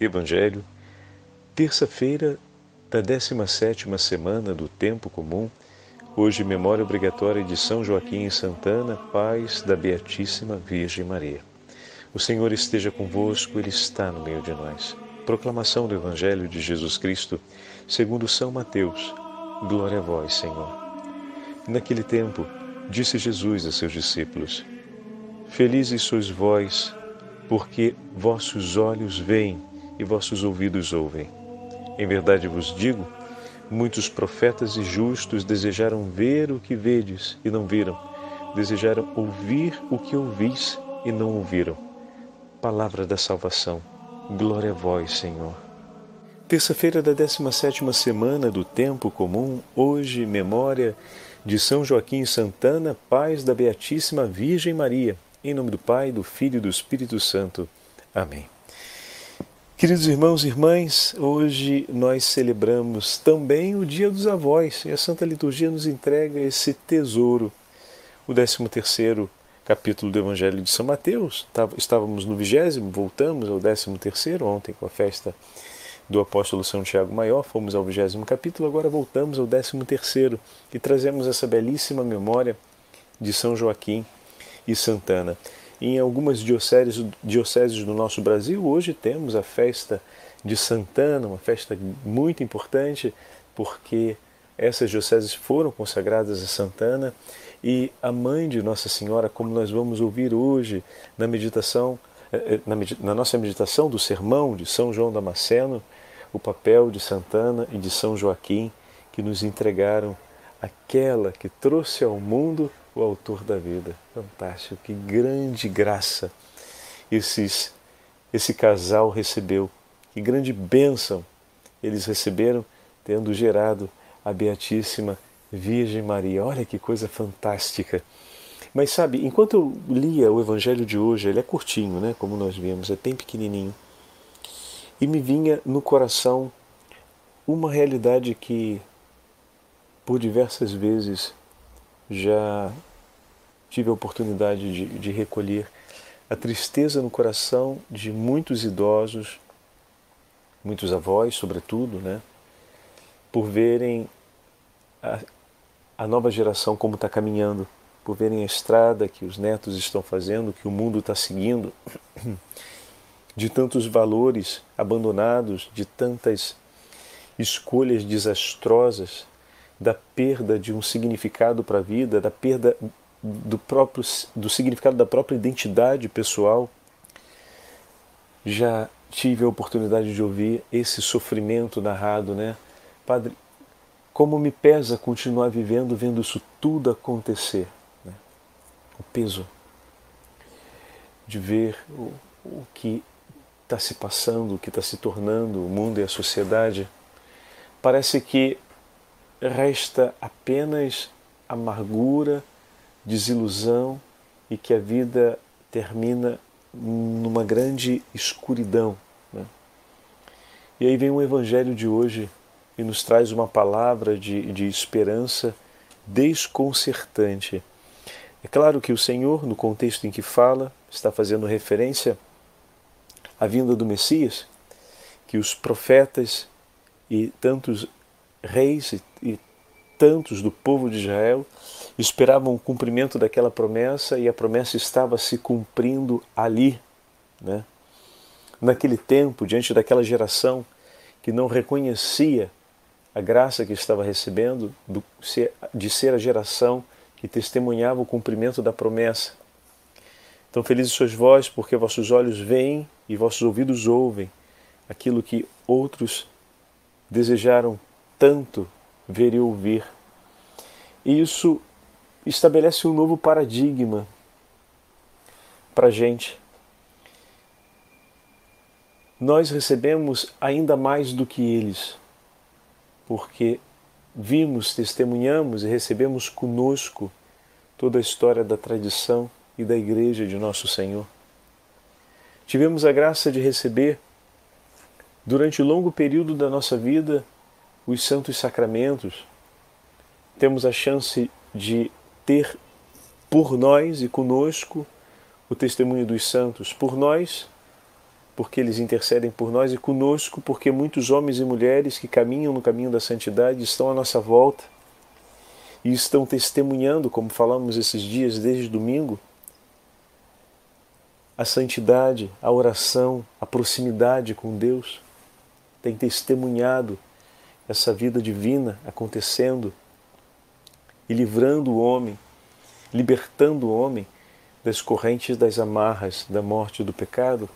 Evangelho, terça-feira da 17ª semana do Tempo Comum, hoje memória obrigatória de São Joaquim e Santana, pais da Beatíssima Virgem Maria. O Senhor esteja convosco, Ele está no meio de nós. Proclamação do Evangelho de Jesus Cristo, segundo São Mateus. Glória a vós, Senhor. Naquele tempo, disse Jesus a seus discípulos: Felizes sois vós, porque vossos olhos veem e vossos ouvidos ouvem. Em verdade vos digo, muitos profetas e justos desejaram ver o que vedes e não viram, desejaram ouvir o que ouvis e não ouviram. Palavra da salvação. Glória a vós, Senhor. Terça-feira da 17ª semana do tempo comum, hoje memória de São Joaquim Santana, pais da Beatíssima Virgem Maria. Em nome do Pai, do Filho e do Espírito Santo. Amém. Queridos irmãos e irmãs, hoje nós celebramos também o Dia dos Avós e a Santa Liturgia nos entrega esse tesouro. O 13 capítulo do Evangelho de São Mateus, estávamos no vigésimo, voltamos ao 13 ontem com a festa do apóstolo São Tiago Maior, fomos ao vigésimo capítulo, agora voltamos ao 13 e trazemos essa belíssima memória de São Joaquim e Santana. Em algumas dioceses, dioceses do nosso Brasil, hoje temos a festa de Santana, uma festa muito importante, porque essas dioceses foram consagradas a Santana. E a mãe de Nossa Senhora, como nós vamos ouvir hoje na meditação, eh, eh, na, na nossa meditação do sermão de São João Damasceno, o papel de Santana e de São Joaquim que nos entregaram aquela que trouxe ao mundo o autor da vida. Fantástico, que grande graça esses, esse casal recebeu, que grande bênção eles receberam, tendo gerado a Beatíssima Virgem Maria. Olha que coisa fantástica. Mas sabe, enquanto eu lia o Evangelho de hoje, ele é curtinho, né? Como nós vimos, é bem pequenininho. E me vinha no coração uma realidade que, por diversas vezes, já tive a oportunidade de, de recolher a tristeza no coração de muitos idosos, muitos avós, sobretudo, né, por verem a, a nova geração como está caminhando, por verem a estrada que os netos estão fazendo, que o mundo está seguindo, de tantos valores abandonados, de tantas escolhas desastrosas, da perda de um significado para a vida, da perda do próprio do significado da própria identidade pessoal. Já tive a oportunidade de ouvir esse sofrimento narrado, né? Padre, como me pesa continuar vivendo vendo isso tudo acontecer. Né? O peso de ver o, o que está se passando, o que está se tornando o mundo e a sociedade. Parece que resta apenas amargura, desilusão e que a vida termina numa grande escuridão. Né? E aí vem o Evangelho de hoje e nos traz uma palavra de, de esperança desconcertante. É claro que o Senhor, no contexto em que fala, está fazendo referência à vinda do Messias, que os profetas e tantos reis e, e tantos do povo de Israel esperavam o cumprimento daquela promessa e a promessa estava se cumprindo ali, né? naquele tempo, diante daquela geração que não reconhecia a graça que estava recebendo de ser a geração que testemunhava o cumprimento da promessa. Então, felizes sois vós, porque vossos olhos veem e vossos ouvidos ouvem aquilo que outros desejaram tanto ver e ouvir. E isso estabelece um novo paradigma para a gente. Nós recebemos ainda mais do que eles, porque vimos, testemunhamos e recebemos conosco toda a história da tradição e da Igreja de Nosso Senhor. Tivemos a graça de receber, durante o longo período da nossa vida, os santos sacramentos. Temos a chance de ter por nós e conosco o testemunho dos santos, por nós, porque eles intercedem por nós, e conosco, porque muitos homens e mulheres que caminham no caminho da santidade estão à nossa volta e estão testemunhando, como falamos esses dias desde domingo, a santidade, a oração, a proximidade com Deus. Tem testemunhado essa vida divina acontecendo e livrando o homem, libertando o homem das correntes das amarras da morte e do pecado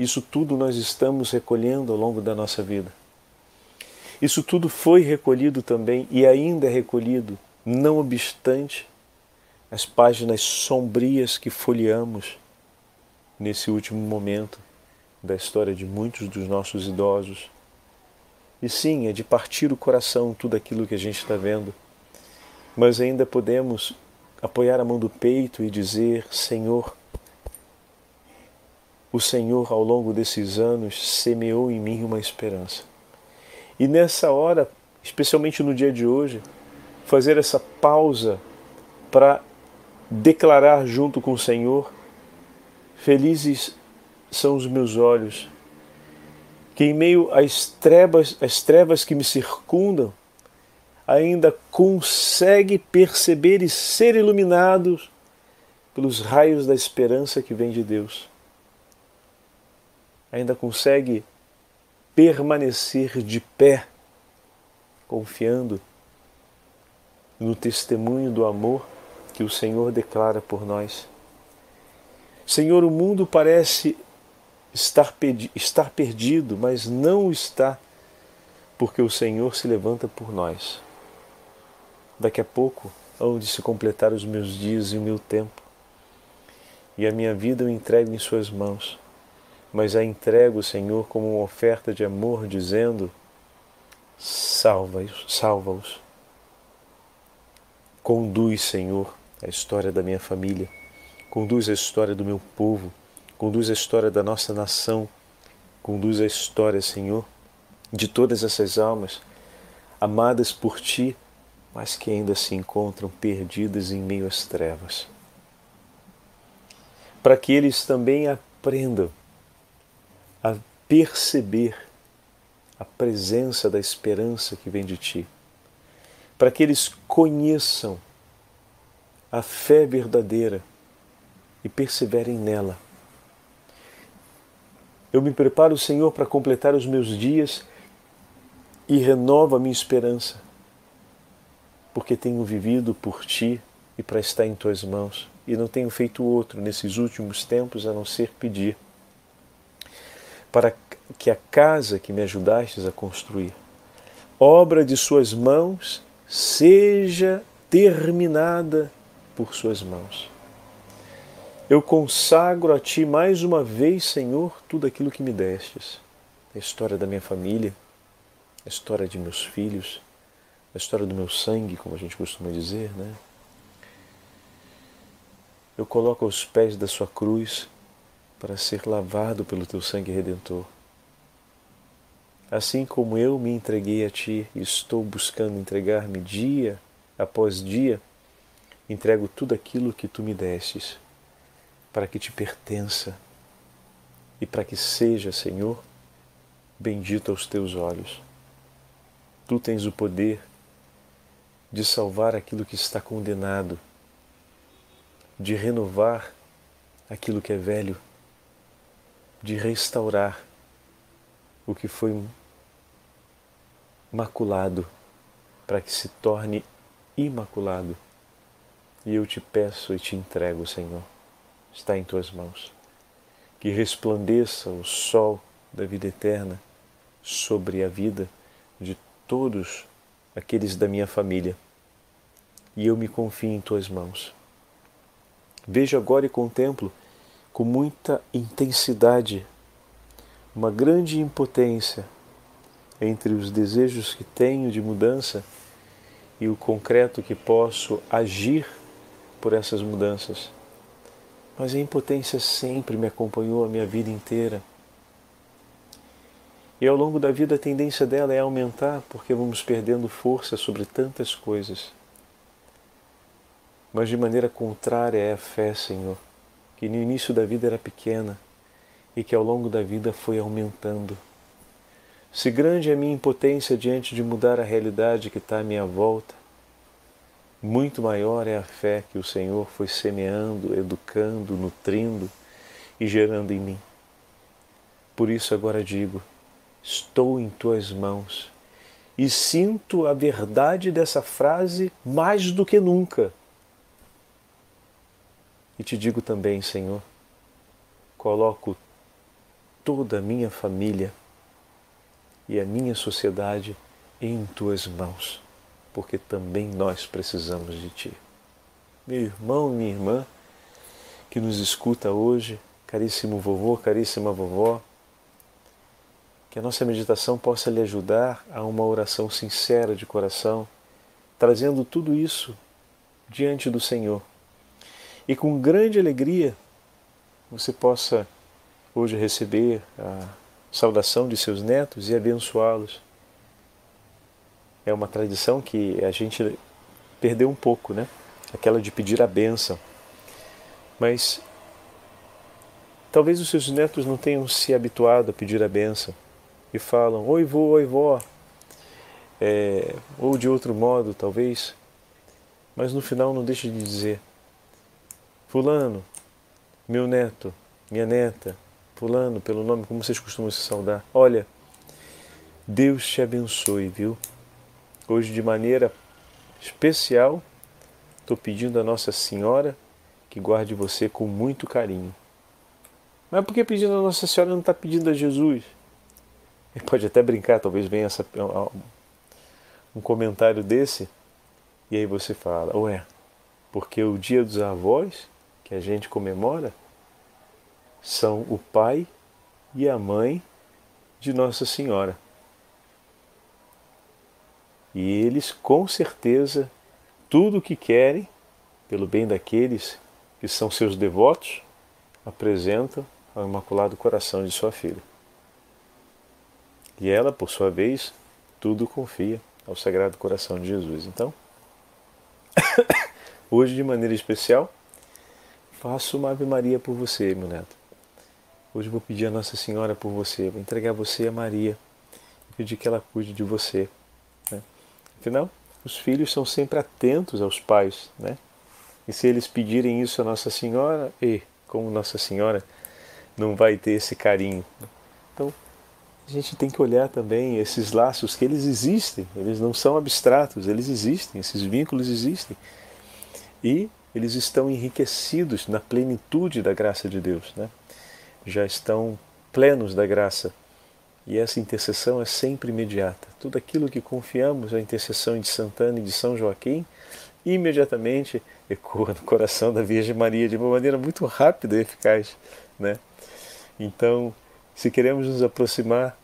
isso tudo nós estamos recolhendo ao longo da nossa vida. Isso tudo foi recolhido também e ainda é recolhido, não obstante as páginas sombrias que folheamos nesse último momento da história de muitos dos nossos idosos. E sim, é de partir o coração tudo aquilo que a gente está vendo, mas ainda podemos apoiar a mão do peito e dizer: Senhor, o Senhor, ao longo desses anos, semeou em mim uma esperança. E nessa hora, especialmente no dia de hoje, fazer essa pausa para declarar junto com o Senhor: Felizes são os meus olhos, que em meio às trevas, às trevas que me circundam, ainda consegue perceber e ser iluminados pelos raios da esperança que vem de Deus ainda consegue permanecer de pé, confiando no testemunho do amor que o Senhor declara por nós. Senhor, o mundo parece estar, estar perdido, mas não está, porque o Senhor se levanta por nós. Daqui a pouco, onde se completar os meus dias e o meu tempo, e a minha vida eu entrego em Suas mãos. Mas a entrego, Senhor, como uma oferta de amor, dizendo: salva-os, salva-os. Conduz, Senhor, a história da minha família, conduz a história do meu povo, conduz a história da nossa nação, conduz a história, Senhor, de todas essas almas amadas por Ti, mas que ainda se encontram perdidas em meio às trevas. Para que eles também aprendam a perceber a presença da esperança que vem de ti, para que eles conheçam a fé verdadeira e perseverem nela. Eu me preparo, Senhor, para completar os meus dias e renovo a minha esperança, porque tenho vivido por ti e para estar em tuas mãos, e não tenho feito outro nesses últimos tempos a não ser pedir para que a casa que me ajudastes a construir, obra de Suas mãos, seja terminada por Suas mãos. Eu consagro a Ti mais uma vez, Senhor, tudo aquilo que me destes. A história da minha família, a história de meus filhos, a história do meu sangue, como a gente costuma dizer, né? Eu coloco aos pés da Sua cruz para ser lavado pelo teu sangue redentor. Assim como eu me entreguei a ti e estou buscando entregar-me dia após dia, entrego tudo aquilo que tu me destes, para que te pertença e para que seja, Senhor, bendito aos teus olhos. Tu tens o poder de salvar aquilo que está condenado, de renovar aquilo que é velho de restaurar o que foi maculado para que se torne imaculado. E eu te peço e te entrego, Senhor, está em tuas mãos. Que resplandeça o sol da vida eterna sobre a vida de todos aqueles da minha família. E eu me confio em tuas mãos. Vejo agora e contemplo com muita intensidade, uma grande impotência entre os desejos que tenho de mudança e o concreto que posso agir por essas mudanças. Mas a impotência sempre me acompanhou a minha vida inteira. E ao longo da vida a tendência dela é aumentar porque vamos perdendo força sobre tantas coisas. Mas de maneira contrária é a fé, Senhor que no início da vida era pequena e que ao longo da vida foi aumentando. Se grande é a minha impotência diante de mudar a realidade que está à minha volta, muito maior é a fé que o Senhor foi semeando, educando, nutrindo e gerando em mim. Por isso agora digo: estou em tuas mãos e sinto a verdade dessa frase mais do que nunca. E te digo também, Senhor, coloco toda a minha família e a minha sociedade em tuas mãos, porque também nós precisamos de ti. Meu irmão, minha irmã, que nos escuta hoje, caríssimo vovô, caríssima vovó, que a nossa meditação possa lhe ajudar a uma oração sincera de coração, trazendo tudo isso diante do Senhor. E com grande alegria você possa hoje receber a saudação de seus netos e abençoá-los. É uma tradição que a gente perdeu um pouco, né? Aquela de pedir a bênção. Mas talvez os seus netos não tenham se habituado a pedir a bênção e falam: Oi, vô, oi, vó. É, ou de outro modo, talvez, mas no final não deixe de dizer: Fulano, meu neto, minha neta, Fulano, pelo nome como vocês costumam se saudar. Olha, Deus te abençoe, viu? Hoje, de maneira especial, estou pedindo a Nossa Senhora que guarde você com muito carinho. Mas por que pedindo a Nossa Senhora não está pedindo a Jesus? Ele pode até brincar, talvez venha essa, um comentário desse, e aí você fala, ué, porque o dia dos avós que a gente comemora são o pai e a mãe de Nossa Senhora. E eles, com certeza, tudo o que querem, pelo bem daqueles que são seus devotos, apresentam ao Imaculado Coração de sua filha. E ela, por sua vez, tudo confia ao Sagrado Coração de Jesus. Então, hoje, de maneira especial, faço uma Ave Maria por você, meu neto. Hoje vou pedir a Nossa Senhora por você, vou entregar você a Maria pedir que ela cuide de você. Né? Afinal, os filhos são sempre atentos aos pais, né? E se eles pedirem isso a Nossa Senhora, e como Nossa Senhora não vai ter esse carinho. Então, a gente tem que olhar também esses laços que eles existem, eles não são abstratos, eles existem, esses vínculos existem. E eles estão enriquecidos na plenitude da graça de Deus, né? já estão plenos da graça. E essa intercessão é sempre imediata. Tudo aquilo que confiamos à intercessão de Santana e de São Joaquim, imediatamente ecoa no coração da Virgem Maria de uma maneira muito rápida e eficaz. Né? Então, se queremos nos aproximar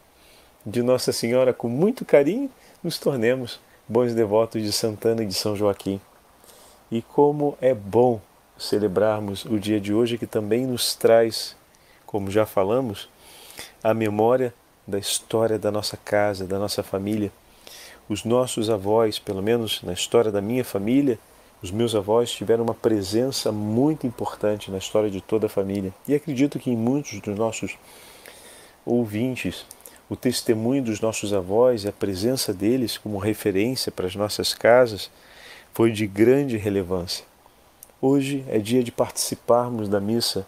de Nossa Senhora com muito carinho, nos tornemos bons devotos de Santana e de São Joaquim. E como é bom celebrarmos o dia de hoje que também nos traz, como já falamos, a memória da história da nossa casa, da nossa família. Os nossos avós, pelo menos na história da minha família, os meus avós tiveram uma presença muito importante na história de toda a família. E acredito que em muitos dos nossos ouvintes o testemunho dos nossos avós e a presença deles como referência para as nossas casas foi de grande relevância. Hoje é dia de participarmos da missa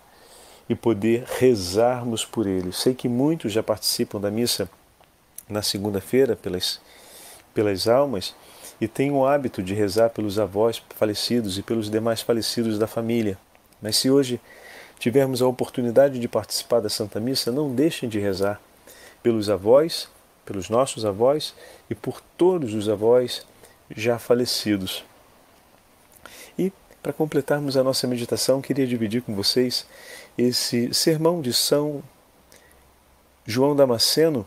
e poder rezarmos por eles. Sei que muitos já participam da missa na segunda-feira pelas, pelas almas e têm o hábito de rezar pelos avós falecidos e pelos demais falecidos da família. Mas se hoje tivermos a oportunidade de participar da Santa Missa, não deixem de rezar pelos avós, pelos nossos avós e por todos os avós já falecidos. E para completarmos a nossa meditação, queria dividir com vocês esse sermão de São João Damasceno,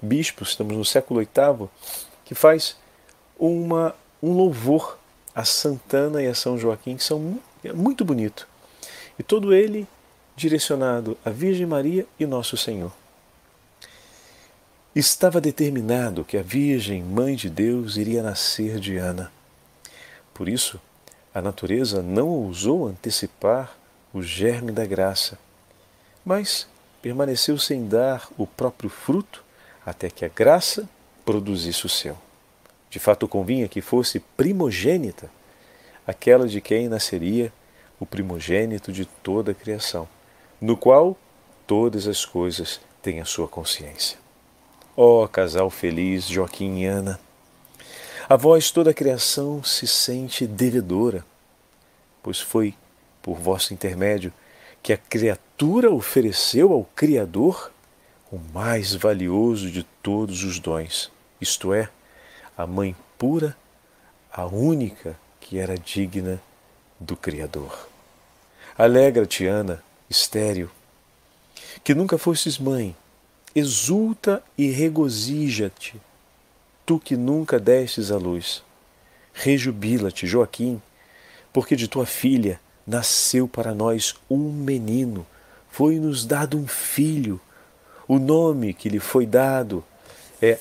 bispo, estamos no século VIII, que faz uma, um louvor a Santana e a São Joaquim, que são é muito bonito. E todo ele direcionado à Virgem Maria e Nosso Senhor. Estava determinado que a Virgem, Mãe de Deus, iria nascer de Ana. Por isso, a natureza não ousou antecipar o germe da graça, mas permaneceu sem dar o próprio fruto até que a graça produzisse o seu. De fato, convinha que fosse primogênita, aquela de quem nasceria o primogênito de toda a criação, no qual todas as coisas têm a sua consciência. Ó oh, casal feliz, Joaquim e Ana, a vós toda a criação se sente devedora, pois foi por vosso intermédio que a criatura ofereceu ao Criador o mais valioso de todos os dons, isto é, a mãe pura, a única que era digna do Criador. Alegra-te, Ana, estéril, que nunca fostes mãe, exulta e regozija-te, tu que nunca destes à luz. Rejubila-te, Joaquim, porque de tua filha nasceu para nós um menino, foi-nos dado um filho. O nome que lhe foi dado é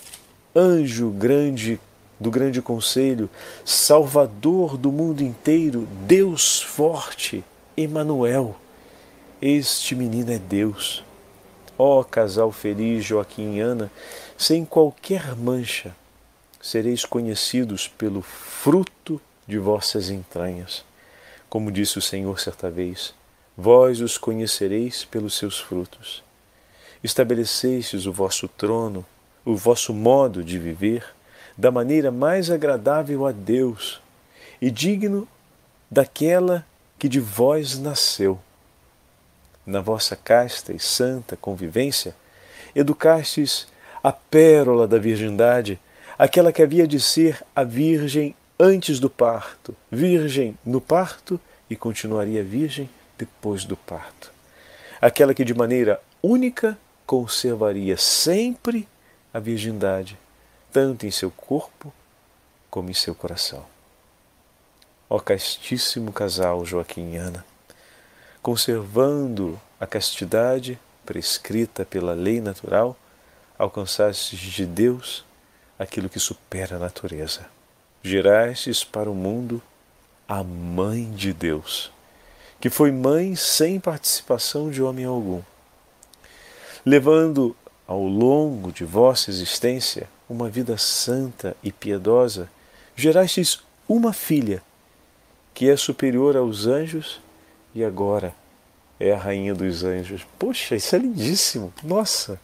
Anjo Grande do Grande Conselho, Salvador do mundo inteiro, Deus forte, Emanuel. Este menino é Deus. Ó oh, casal feliz, Joaquim e Ana, sem qualquer mancha, sereis conhecidos pelo fruto de vossas entranhas. Como disse o Senhor certa vez, vós os conhecereis pelos seus frutos. Estabelecestes o vosso trono, o vosso modo de viver, da maneira mais agradável a Deus e digno daquela que de vós nasceu. Na vossa casta e santa convivência, educastes a pérola da virgindade, aquela que havia de ser a Virgem antes do parto, virgem no parto e continuaria virgem depois do parto. Aquela que de maneira única conservaria sempre a virgindade, tanto em seu corpo como em seu coração. Ó castíssimo casal Joaquim e Ana, conservando a castidade prescrita pela lei natural, alcançastes de Deus aquilo que supera a natureza. Gerastes para o mundo a Mãe de Deus, que foi mãe sem participação de homem algum, levando ao longo de vossa existência uma vida santa e piedosa, gerastes uma filha que é superior aos anjos e agora é a rainha dos anjos. Poxa, isso é lindíssimo! Nossa!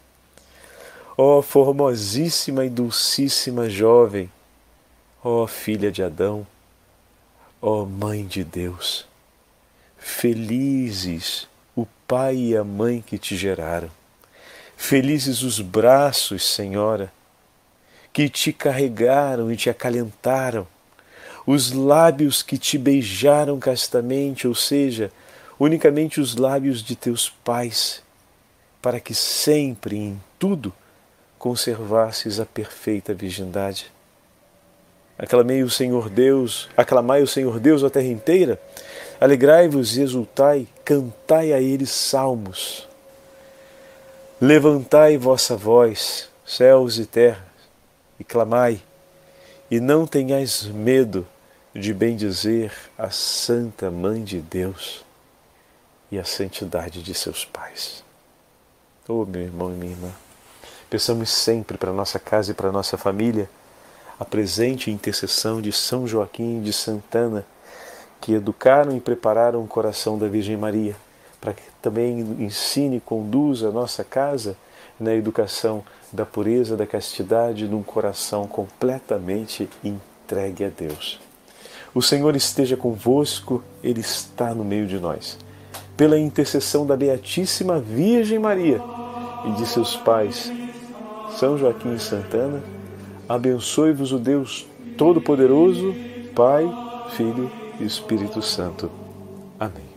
Ó oh, formosíssima e dulcíssima jovem Ó oh, filha de Adão, ó oh, mãe de Deus, felizes o pai e a mãe que te geraram, felizes os braços, Senhora, que te carregaram e te acalentaram, os lábios que te beijaram castamente, ou seja, unicamente os lábios de teus pais, para que sempre em tudo conservasses a perfeita virgindade. Aclamei o Senhor Deus, aclamai o Senhor Deus a terra inteira, alegrai-vos e exultai, cantai a Ele salmos. Levantai vossa voz, céus e terras, e clamai, e não tenhais medo de bendizer a Santa Mãe de Deus e a santidade de seus pais. Oh, meu irmão e minha irmã, peçamos sempre para nossa casa e para nossa família a presente intercessão de São Joaquim de Santana, que educaram e prepararam o coração da Virgem Maria, para que também ensine e conduza a nossa casa na educação da pureza, da castidade, num coração completamente entregue a Deus. O Senhor esteja convosco, Ele está no meio de nós. Pela intercessão da Beatíssima Virgem Maria e de seus pais, São Joaquim e Santana, Abençoe-vos o Deus Todo-Poderoso, Pai, Filho e Espírito Santo. Amém.